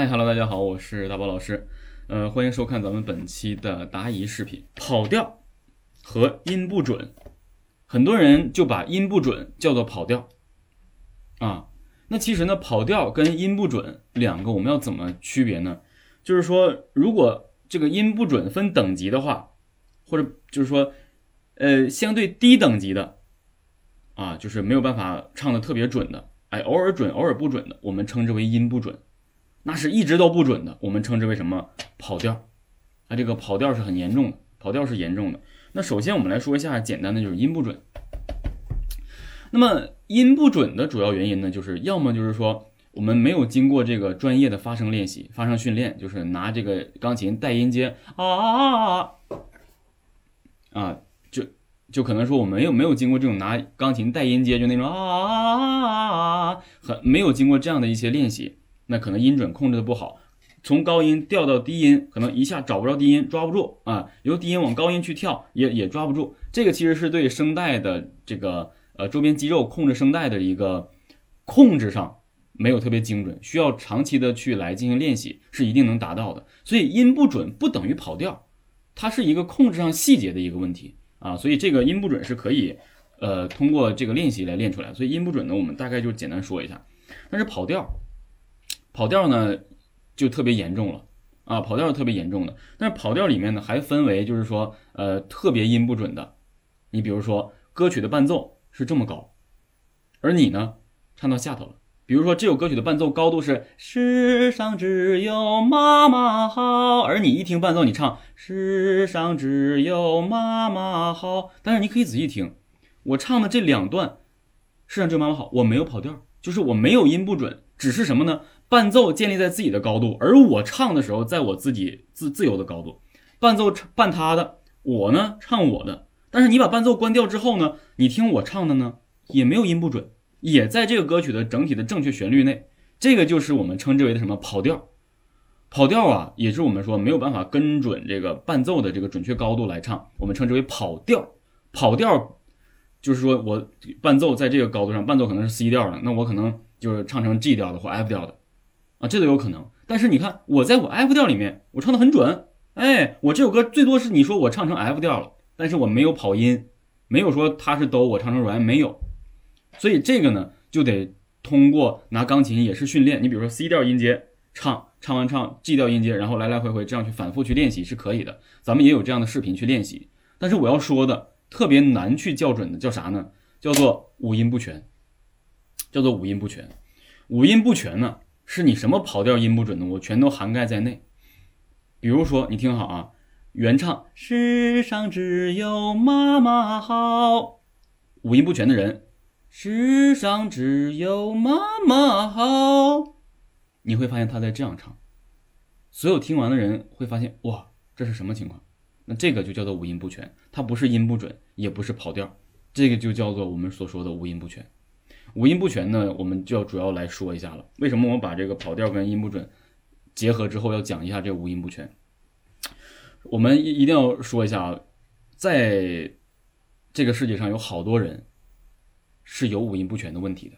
嗨，Hello，大家好，我是大宝老师，呃，欢迎收看咱们本期的答疑视频。跑调和音不准，很多人就把音不准叫做跑调啊。那其实呢，跑调跟音不准两个我们要怎么区别呢？就是说，如果这个音不准分等级的话，或者就是说，呃，相对低等级的啊，就是没有办法唱的特别准的，哎，偶尔准，偶尔不准的，我们称之为音不准。那是一直都不准的，我们称之为什么跑调？啊，这个跑调是很严重的，跑调是严重的。那首先我们来说一下简单的，就是音不准。那么音不准的主要原因呢，就是要么就是说我们没有经过这个专业的发声练习、发声训练，就是拿这个钢琴带音阶啊啊啊啊，就就可能说我们没有没有经过这种拿钢琴带音阶，就那种啊啊啊啊啊，很没有经过这样的一些练习。那可能音准控制的不好，从高音调到低音，可能一下找不着低音，抓不住啊。由低音往高音去跳，也也抓不住。这个其实是对声带的这个呃周边肌肉控制声带的一个控制上没有特别精准，需要长期的去来进行练习，是一定能达到的。所以音不准不等于跑调，它是一个控制上细节的一个问题啊。所以这个音不准是可以呃通过这个练习来练出来。所以音不准呢，我们大概就简单说一下。但是跑调。跑调呢，就特别严重了啊！跑调是特别严重的，但是跑调里面呢，还分为就是说，呃，特别音不准的。你比如说，歌曲的伴奏是这么高，而你呢，唱到下头了。比如说，这首歌曲的伴奏高度是“世上只有妈妈好”，而你一听伴奏，你唱“世上只有妈妈好”，但是你可以仔细听，我唱的这两段“世上只有妈妈好”，我没有跑调，就是我没有音不准，只是什么呢？伴奏建立在自己的高度，而我唱的时候，在我自己自自由的高度。伴奏伴他的，我呢唱我的。但是你把伴奏关掉之后呢，你听我唱的呢，也没有音不准，也在这个歌曲的整体的正确旋律内。这个就是我们称之为的什么跑调？跑调啊，也是我们说没有办法跟准这个伴奏的这个准确高度来唱，我们称之为跑调。跑调就是说我伴奏在这个高度上，伴奏可能是 C 调的，那我可能就是唱成 G 调的或 F 调的。啊，这都有可能。但是你看，我在我 F 调里面，我唱的很准。哎，我这首歌最多是你说我唱成 F 调了，但是我没有跑音，没有说它是哆，我唱成软，没有。所以这个呢，就得通过拿钢琴也是训练。你比如说 C 调音阶唱，唱完唱 G 调音阶，然后来来回回这样去反复去练习是可以的。咱们也有这样的视频去练习。但是我要说的特别难去校准的叫啥呢？叫做五音不全，叫做五音不全。五音不全呢？是你什么跑调音不准的，我全都涵盖在内。比如说，你听好啊，原唱“世上只有妈妈好”，五音不全的人，“世上只有妈妈好”，你会发现他在这样唱，所有听完的人会发现，哇，这是什么情况？那这个就叫做五音不全，它不是音不准，也不是跑调，这个就叫做我们所说的五音不全。五音不全呢，我们就要主要来说一下了。为什么我把这个跑调跟音不准结合之后要讲一下这五音不全？我们一一定要说一下啊，在这个世界上有好多人是有五音不全的问题的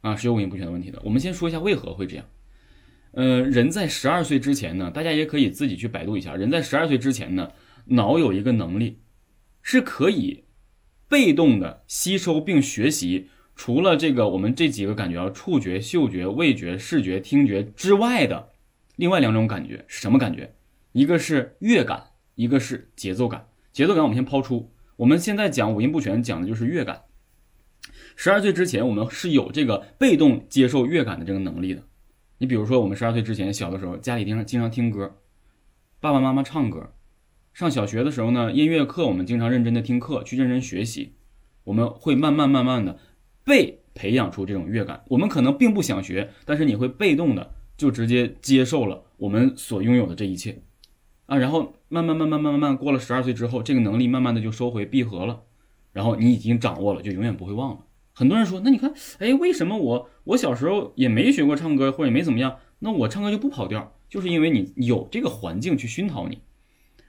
啊，是有五音不全的问题的。我们先说一下为何会这样。呃，人在十二岁之前呢，大家也可以自己去百度一下。人在十二岁之前呢，脑有一个能力是可以被动的吸收并学习。除了这个，我们这几个感觉啊，触觉、嗅觉、味觉、视觉、听觉之外的另外两种感觉是什么感觉？一个是乐感，一个是节奏感。节奏感我们先抛出，我们现在讲五音不全，讲的就是乐感。十二岁之前，我们是有这个被动接受乐感的这个能力的。你比如说，我们十二岁之前小的时候，家里经常经常听歌，爸爸妈妈唱歌。上小学的时候呢，音乐课我们经常认真的听课，去认真学习，我们会慢慢慢慢的。被培养出这种乐感，我们可能并不想学，但是你会被动的就直接接受了我们所拥有的这一切，啊，然后慢慢慢慢慢慢慢过了十二岁之后，这个能力慢慢的就收回闭合了，然后你已经掌握了，就永远不会忘了。很多人说，那你看，哎，为什么我我小时候也没学过唱歌，或者也没怎么样，那我唱歌就不跑调？就是因为你有这个环境去熏陶你，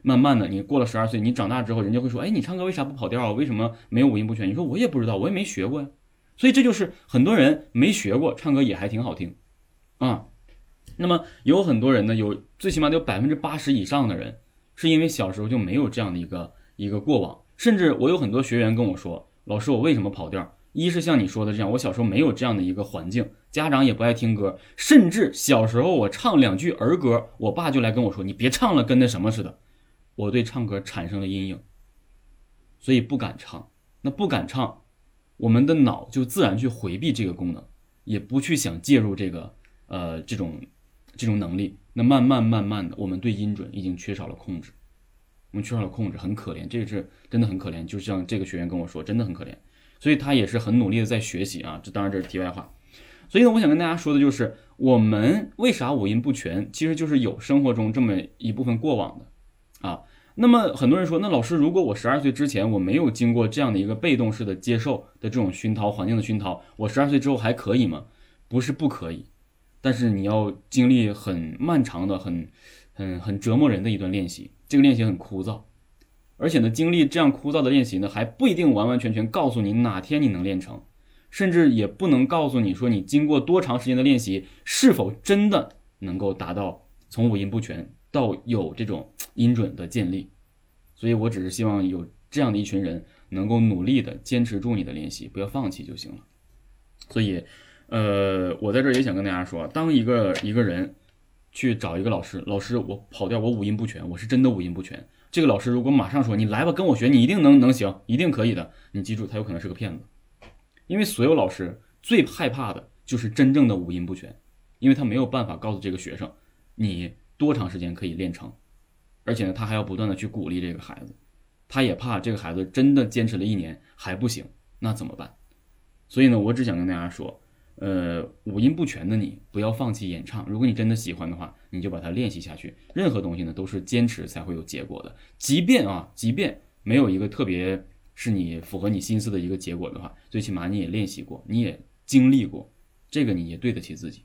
慢慢的你过了十二岁，你长大之后，人家会说，哎，你唱歌为啥不跑调啊？为什么没有五音不全？你说我也不知道，我也没学过呀。所以这就是很多人没学过唱歌也还挺好听，啊，那么有很多人呢，有最起码得有百分之八十以上的人，是因为小时候就没有这样的一个一个过往。甚至我有很多学员跟我说：“老师，我为什么跑调？一是像你说的这样，我小时候没有这样的一个环境，家长也不爱听歌，甚至小时候我唱两句儿歌，我爸就来跟我说：‘你别唱了，跟那什么似的。’我对唱歌产生了阴影，所以不敢唱。那不敢唱，我们的脑就自然去回避这个功能，也不去想介入这个呃这种这种能力。那慢慢慢慢的，我们对音准已经缺少了控制。”我们缺少了控制，很可怜，这个是真的很可怜。就像这个学员跟我说，真的很可怜，所以他也是很努力的在学习啊。这当然这是题外话。所以呢，我想跟大家说的就是，我们为啥五音不全，其实就是有生活中这么一部分过往的啊。那么很多人说，那老师，如果我十二岁之前我没有经过这样的一个被动式的接受的这种熏陶环境的熏陶，我十二岁之后还可以吗？不是不可以，但是你要经历很漫长的、很、很、很折磨人的一段练习。这个练习很枯燥，而且呢，经历这样枯燥的练习呢，还不一定完完全全告诉你哪天你能练成，甚至也不能告诉你说你经过多长时间的练习是否真的能够达到从五音不全到有这种音准的建立。所以我只是希望有这样的一群人能够努力的坚持住你的练习，不要放弃就行了。所以，呃，我在这儿也想跟大家说，当一个一个人。去找一个老师，老师，我跑调，我五音不全，我是真的五音不全。这个老师如果马上说你来吧，跟我学，你一定能能行，一定可以的。你记住，他有可能是个骗子，因为所有老师最害怕的就是真正的五音不全，因为他没有办法告诉这个学生你多长时间可以练成，而且呢，他还要不断的去鼓励这个孩子，他也怕这个孩子真的坚持了一年还不行，那怎么办？所以呢，我只想跟大家说。呃，五音不全的你不要放弃演唱。如果你真的喜欢的话，你就把它练习下去。任何东西呢，都是坚持才会有结果的。即便啊，即便没有一个特别是你符合你心思的一个结果的话，最起码你也练习过，你也经历过，这个你也对得起自己。